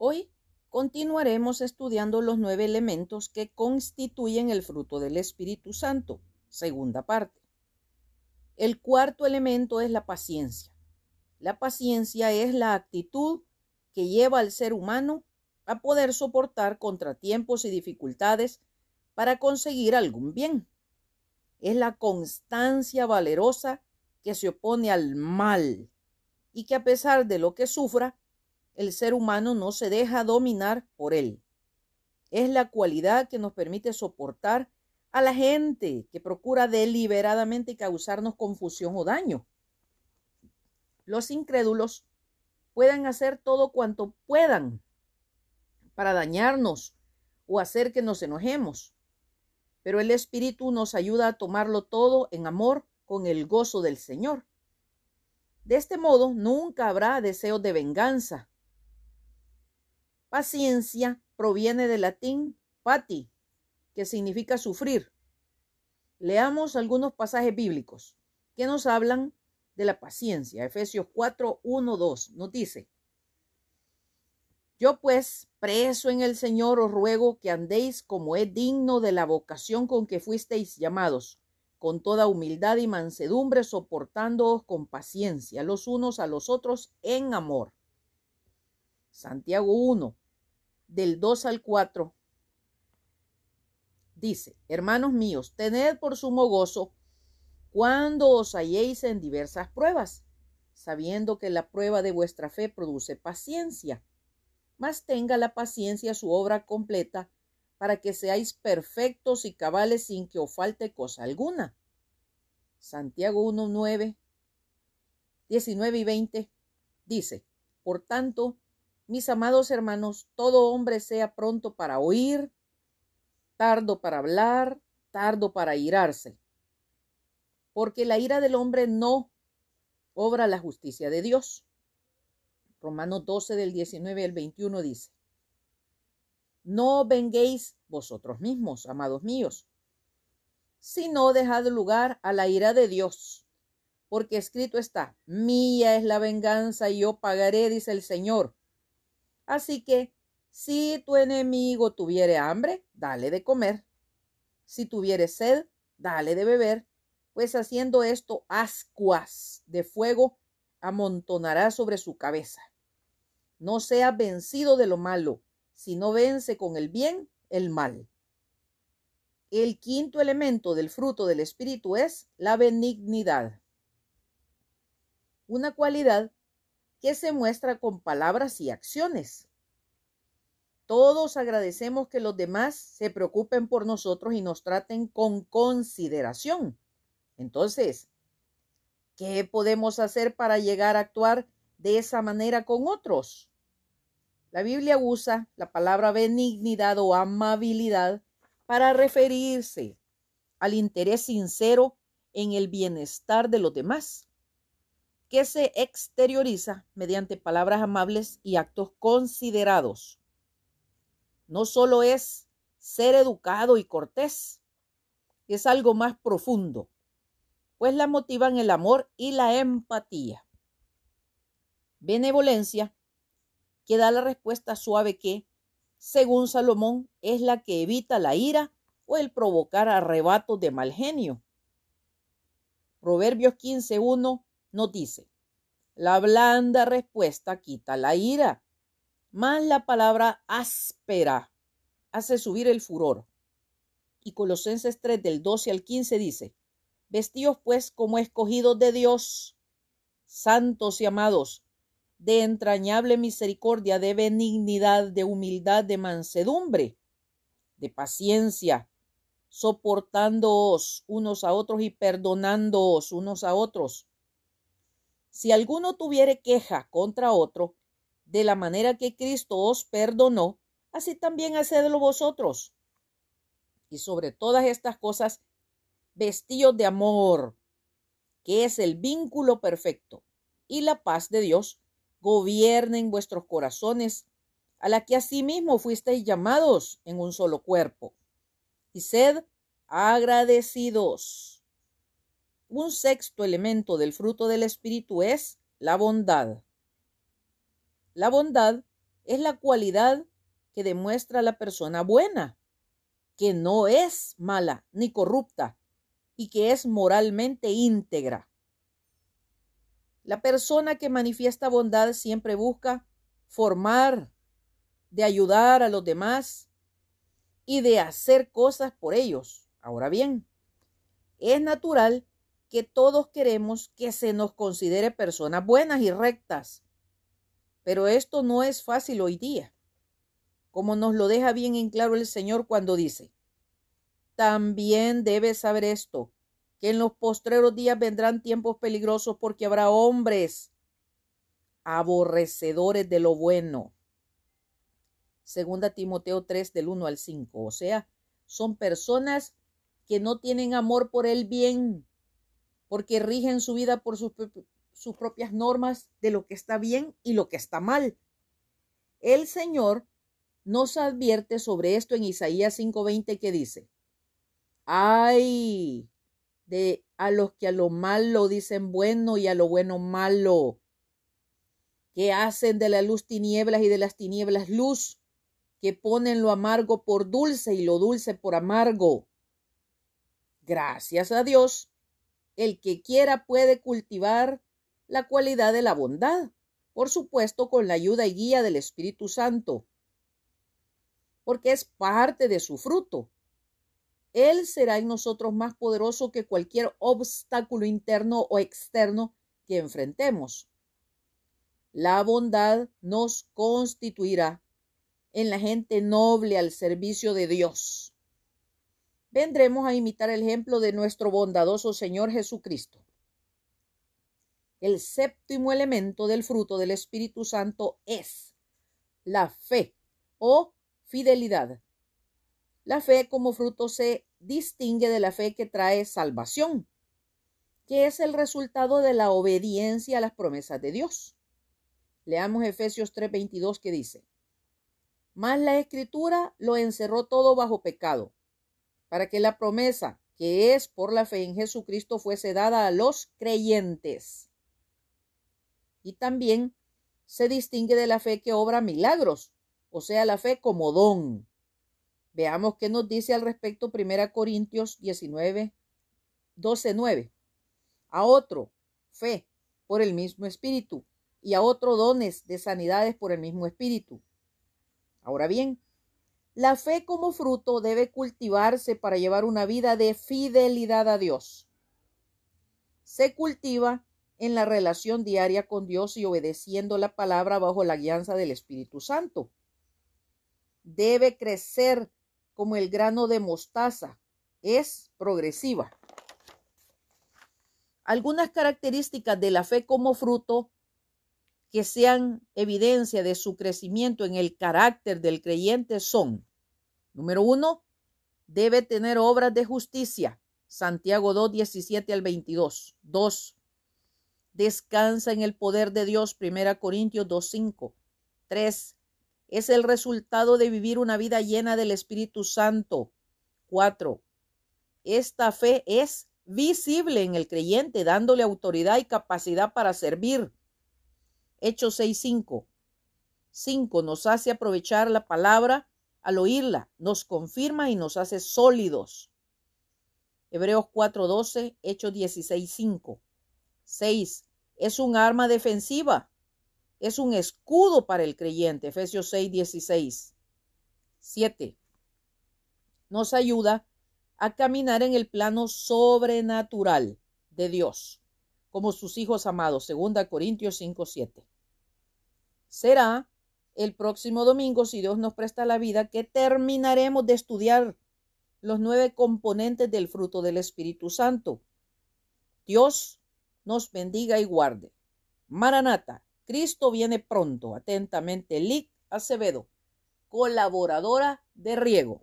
Hoy continuaremos estudiando los nueve elementos que constituyen el fruto del Espíritu Santo, segunda parte. El cuarto elemento es la paciencia. La paciencia es la actitud que lleva al ser humano a poder soportar contratiempos y dificultades para conseguir algún bien. Es la constancia valerosa que se opone al mal y que a pesar de lo que sufra, el ser humano no se deja dominar por él. Es la cualidad que nos permite soportar a la gente que procura deliberadamente causarnos confusión o daño. Los incrédulos pueden hacer todo cuanto puedan para dañarnos o hacer que nos enojemos, pero el Espíritu nos ayuda a tomarlo todo en amor con el gozo del Señor. De este modo nunca habrá deseo de venganza, Paciencia proviene del latín pati, que significa sufrir. Leamos algunos pasajes bíblicos que nos hablan de la paciencia. Efesios 4, 1, 2 nos dice, Yo pues, preso en el Señor, os ruego que andéis como es digno de la vocación con que fuisteis llamados, con toda humildad y mansedumbre, soportándoos con paciencia los unos a los otros en amor Santiago 1, del 2 al 4, dice, hermanos míos, tened por sumo gozo cuando os halléis en diversas pruebas, sabiendo que la prueba de vuestra fe produce paciencia, mas tenga la paciencia su obra completa, para que seáis perfectos y cabales sin que os falte cosa alguna. Santiago 1, 9, 19 y 20 dice, por tanto, mis amados hermanos, todo hombre sea pronto para oír, tardo para hablar, tardo para irarse, porque la ira del hombre no obra la justicia de Dios. Romanos 12 del 19 al 21 dice, No venguéis vosotros mismos, amados míos, sino dejad lugar a la ira de Dios, porque escrito está, mía es la venganza y yo pagaré, dice el Señor Así que, si tu enemigo tuviere hambre, dale de comer. Si tuviere sed, dale de beber, pues haciendo esto, ascuas de fuego amontonará sobre su cabeza. No sea vencido de lo malo, sino vence con el bien el mal. El quinto elemento del fruto del Espíritu es la benignidad. Una cualidad que se muestra con palabras y acciones. Todos agradecemos que los demás se preocupen por nosotros y nos traten con consideración. Entonces, ¿qué podemos hacer para llegar a actuar de esa manera con otros? La Biblia usa la palabra benignidad o amabilidad para referirse al interés sincero en el bienestar de los demás que se exterioriza mediante palabras amables y actos considerados. No solo es ser educado y cortés, es algo más profundo, pues la motivan el amor y la empatía. Benevolencia, que da la respuesta suave que, según Salomón, es la que evita la ira o el provocar arrebatos de mal genio. Proverbios 15.1 nos dice, la blanda respuesta quita la ira, mas la palabra áspera hace subir el furor. Y Colosenses 3 del 12 al 15 dice, Vestíos pues como escogidos de Dios, santos y amados, de entrañable misericordia, de benignidad, de humildad, de mansedumbre, de paciencia, soportándoos unos a otros y perdonándoos unos a otros si alguno tuviere queja contra otro, de la manera que Cristo os perdonó, así también hacedlo vosotros. Y sobre todas estas cosas, vestíos de amor, que es el vínculo perfecto, y la paz de Dios gobiernen vuestros corazones, a la que asimismo fuisteis llamados en un solo cuerpo. Y sed agradecidos. Un sexto elemento del fruto del Espíritu es la bondad. La bondad es la cualidad que demuestra la persona buena, que no es mala ni corrupta y que es moralmente íntegra. La persona que manifiesta bondad siempre busca formar, de ayudar a los demás y de hacer cosas por ellos. Ahora bien, es natural que todos queremos que se nos considere personas buenas y rectas, pero esto no es fácil hoy día, como nos lo deja bien en claro el Señor cuando dice, también debes saber esto, que en los postreros días vendrán tiempos peligrosos porque habrá hombres aborrecedores de lo bueno. Segunda Timoteo 3 del 1 al 5. O sea, son personas que no tienen amor por el bien, porque rigen su vida por sus, sus propias normas de lo que está bien y lo que está mal. El Señor nos advierte sobre esto en Isaías 5:20 que dice, ay de a los que a lo malo dicen bueno y a lo bueno malo, que hacen de la luz tinieblas y de las tinieblas luz, que ponen lo amargo por dulce y lo dulce por amargo. Gracias a Dios, el que quiera puede cultivar la cualidad de la bondad, por supuesto con la ayuda y guía del Espíritu Santo, porque es parte de su fruto. Él será en nosotros más poderoso que cualquier obstáculo interno o externo que enfrentemos. La bondad nos constituirá en la gente noble al servicio de Dios. Vendremos a imitar el ejemplo de nuestro bondadoso Señor Jesucristo. El séptimo elemento del fruto del Espíritu Santo es la fe o fidelidad. La fe como fruto se distingue de la fe que trae salvación, que es el resultado de la obediencia a las promesas de Dios. Leamos Efesios 3:22 que dice, Mas la escritura lo encerró todo bajo pecado, para que la promesa que es por la fe en Jesucristo fuese dada a los creyentes. Y también se distingue de la fe que obra milagros, o sea, la fe como don. Veamos qué nos dice al respecto 1 Corintios 19, 12, 9. A otro, fe por el mismo espíritu y a otro dones de sanidades por el mismo espíritu. Ahora bien, la fe como fruto debe cultivarse para llevar una vida de fidelidad a Dios. Se cultiva en la relación diaria con Dios y obedeciendo la palabra bajo la guianza del Espíritu Santo. Debe crecer como el grano de mostaza. Es progresiva. Algunas características de la fe como fruto que sean evidencia de su crecimiento en el carácter del creyente son, número uno, debe tener obras de justicia. Santiago 2, 17 al 22. 2. Descansa en el poder de Dios. 1 Corintios 2, 5. 3. Es el resultado de vivir una vida llena del Espíritu Santo. 4. Esta fe es visible en el creyente, dándole autoridad y capacidad para servir. Hechos 6.5. 5. Nos hace aprovechar la palabra al oírla, nos confirma y nos hace sólidos. Hebreos 4.12, Hechos 16.5. 6. Es un arma defensiva. Es un escudo para el creyente. Efesios 6.16. 7. Nos ayuda a caminar en el plano sobrenatural de Dios como sus hijos amados. Segunda Corintios 5, 7. Será el próximo domingo, si Dios nos presta la vida, que terminaremos de estudiar los nueve componentes del fruto del Espíritu Santo. Dios nos bendiga y guarde. Maranata, Cristo viene pronto. Atentamente, Lic Acevedo, colaboradora de Riego.